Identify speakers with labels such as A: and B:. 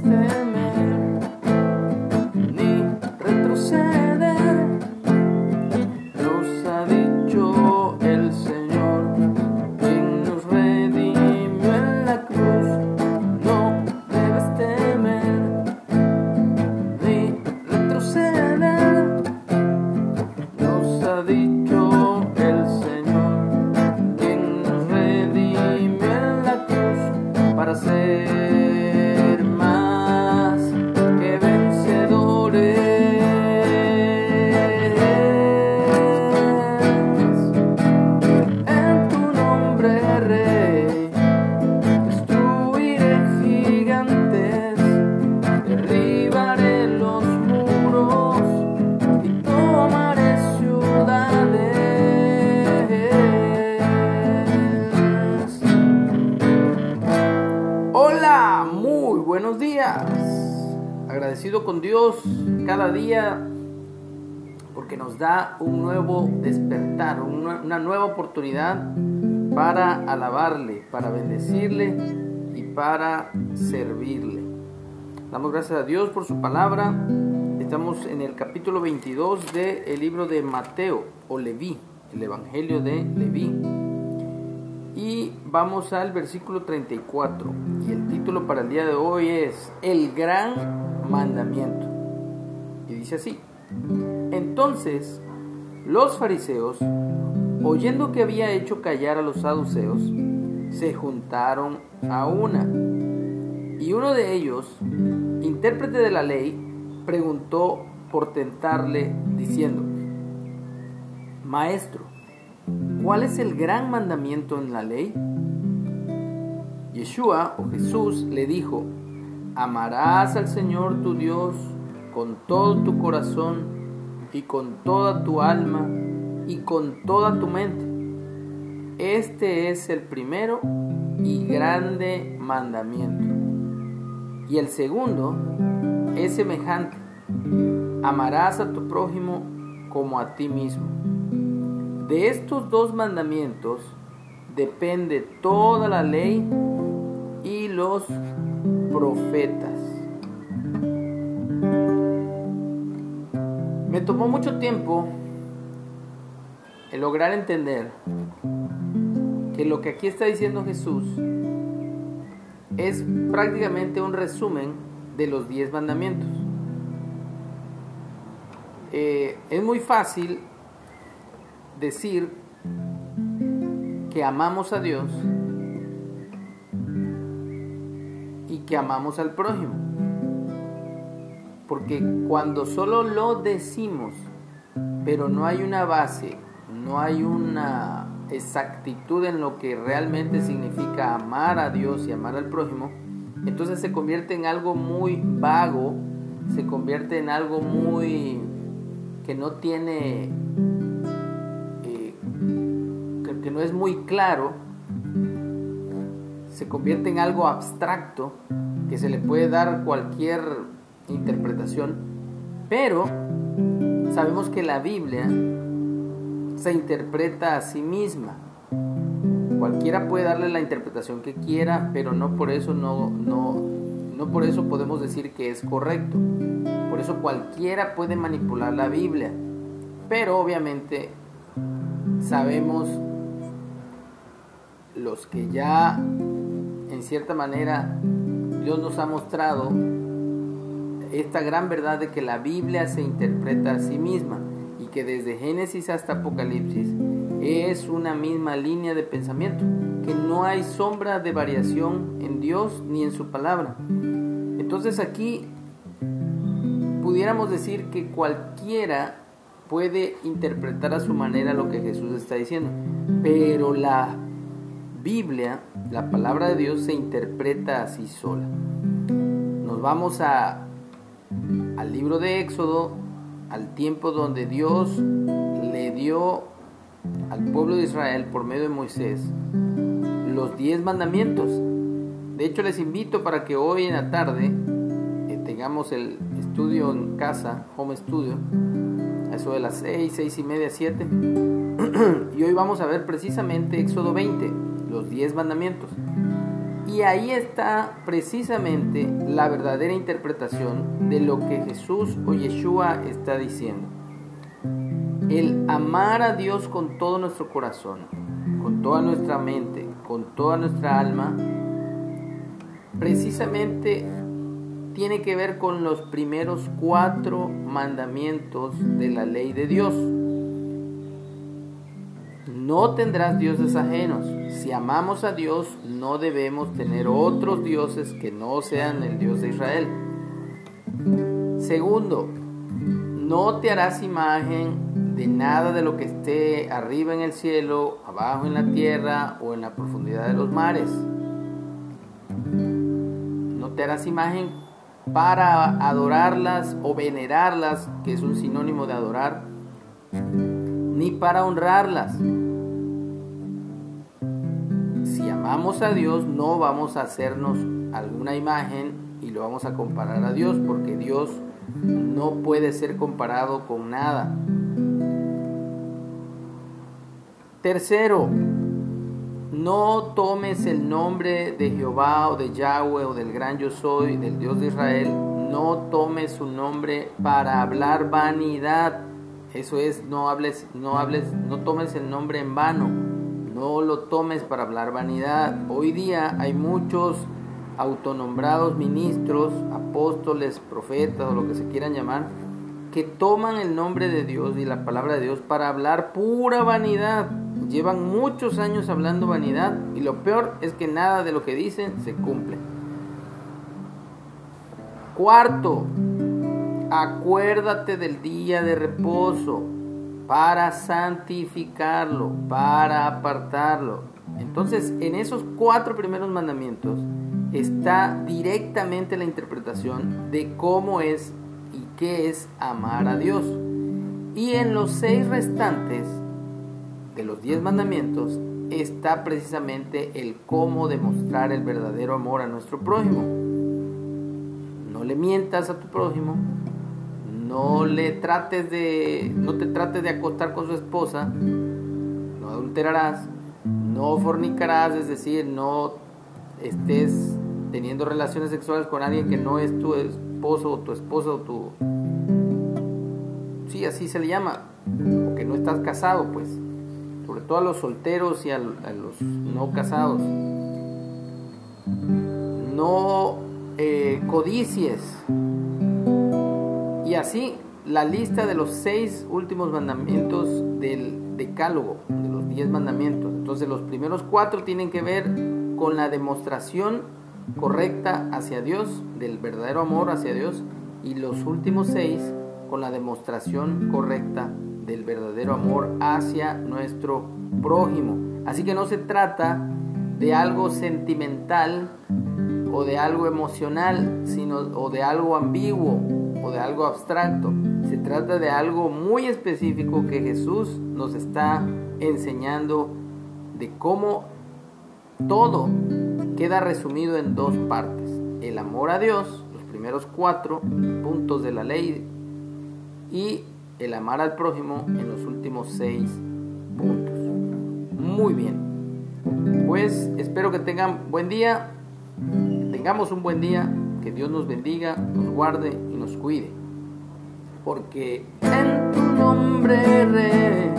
A: whisper Agradecido con Dios cada día porque nos da un nuevo despertar, una nueva oportunidad para alabarle, para bendecirle y para servirle. Damos gracias a Dios por su palabra. Estamos en el capítulo 22 del libro de Mateo o Leví, el Evangelio de Leví. Y vamos al versículo 34. Y el título para el día de hoy es El gran mandamiento. Y dice así. Entonces los fariseos, oyendo que había hecho callar a los saduceos, se juntaron a una. Y uno de ellos, intérprete de la ley, preguntó por tentarle, diciendo, Maestro, ¿cuál es el gran mandamiento en la ley? Yeshua o Jesús le dijo, amarás al Señor tu Dios con todo tu corazón y con toda tu alma y con toda tu mente. Este es el primero y grande mandamiento. Y el segundo es semejante. Amarás a tu prójimo como a ti mismo. De estos dos mandamientos depende toda la ley los profetas. Me tomó mucho tiempo el lograr entender que lo que aquí está diciendo Jesús es prácticamente un resumen de los diez mandamientos. Eh, es muy fácil decir que amamos a Dios que amamos al prójimo. Porque cuando solo lo decimos, pero no hay una base, no hay una exactitud en lo que realmente significa amar a Dios y amar al prójimo, entonces se convierte en algo muy vago, se convierte en algo muy que no tiene, eh, que, que no es muy claro, se convierte en algo abstracto que se le puede dar cualquier interpretación, pero sabemos que la Biblia se interpreta a sí misma. Cualquiera puede darle la interpretación que quiera, pero no por eso no, no, no por eso podemos decir que es correcto. Por eso cualquiera puede manipular la Biblia. Pero obviamente sabemos los que ya en cierta manera Dios nos ha mostrado esta gran verdad de que la Biblia se interpreta a sí misma y que desde Génesis hasta Apocalipsis es una misma línea de pensamiento, que no hay sombra de variación en Dios ni en su palabra. Entonces aquí pudiéramos decir que cualquiera puede interpretar a su manera lo que Jesús está diciendo, pero la Biblia, la palabra de Dios se interpreta así sola. Nos vamos a al libro de Éxodo, al tiempo donde Dios le dio al pueblo de Israel por medio de Moisés los diez mandamientos. De hecho, les invito para que hoy en la tarde eh, tengamos el estudio en casa, home studio, a eso de las seis, seis y media, siete. y hoy vamos a ver precisamente Éxodo 20, los diez mandamientos. Y ahí está precisamente la verdadera interpretación de lo que Jesús o Yeshua está diciendo. El amar a Dios con todo nuestro corazón, con toda nuestra mente, con toda nuestra alma, precisamente tiene que ver con los primeros cuatro mandamientos de la ley de Dios. No tendrás dioses ajenos. Si amamos a Dios, no debemos tener otros dioses que no sean el Dios de Israel. Segundo, no te harás imagen de nada de lo que esté arriba en el cielo, abajo en la tierra o en la profundidad de los mares. No te harás imagen para adorarlas o venerarlas, que es un sinónimo de adorar, ni para honrarlas amamos a Dios, no vamos a hacernos alguna imagen y lo vamos a comparar a Dios, porque Dios no puede ser comparado con nada. Tercero, no tomes el nombre de Jehová o de Yahweh o del gran yo soy, del Dios de Israel, no tomes su nombre para hablar vanidad. Eso es, no hables, no hables, no tomes el nombre en vano no lo tomes para hablar vanidad. Hoy día hay muchos autonombrados ministros, apóstoles, profetas o lo que se quieran llamar, que toman el nombre de Dios y la palabra de Dios para hablar pura vanidad. Llevan muchos años hablando vanidad y lo peor es que nada de lo que dicen se cumple. Cuarto, acuérdate del día de reposo para santificarlo, para apartarlo. Entonces, en esos cuatro primeros mandamientos está directamente la interpretación de cómo es y qué es amar a Dios. Y en los seis restantes de los diez mandamientos está precisamente el cómo demostrar el verdadero amor a nuestro prójimo. No le mientas a tu prójimo, no le trates de, no te trates de acostar con su esposa, no adulterarás, no fornicarás, es decir, no estés teniendo relaciones sexuales con alguien que no es tu esposo o tu esposa o tu... Sí, así se le llama, o que no estás casado, pues, sobre todo a los solteros y a, los no casados. No eh, codicies y así la lista de los seis últimos mandamientos del decálogo, de los diez mandamientos. Entonces los primeros cuatro tienen que ver con la demostración correcta hacia Dios, del verdadero amor hacia Dios, y los últimos seis con la demostración correcta del verdadero amor hacia nuestro prójimo. Así que no se trata de algo sentimental o de algo emocional, sino o de algo ambiguo, o de algo abstracto. Se trata de algo muy específico que Jesús nos está enseñando de cómo todo queda resumido en dos partes. El amor a Dios, los primeros cuatro puntos de la ley, y el amar al prójimo en los últimos seis puntos. Muy bien. Pues espero que tengan buen día, tengamos un buen día que Dios nos bendiga, nos guarde y nos cuide. Porque en tu nombre, Rey,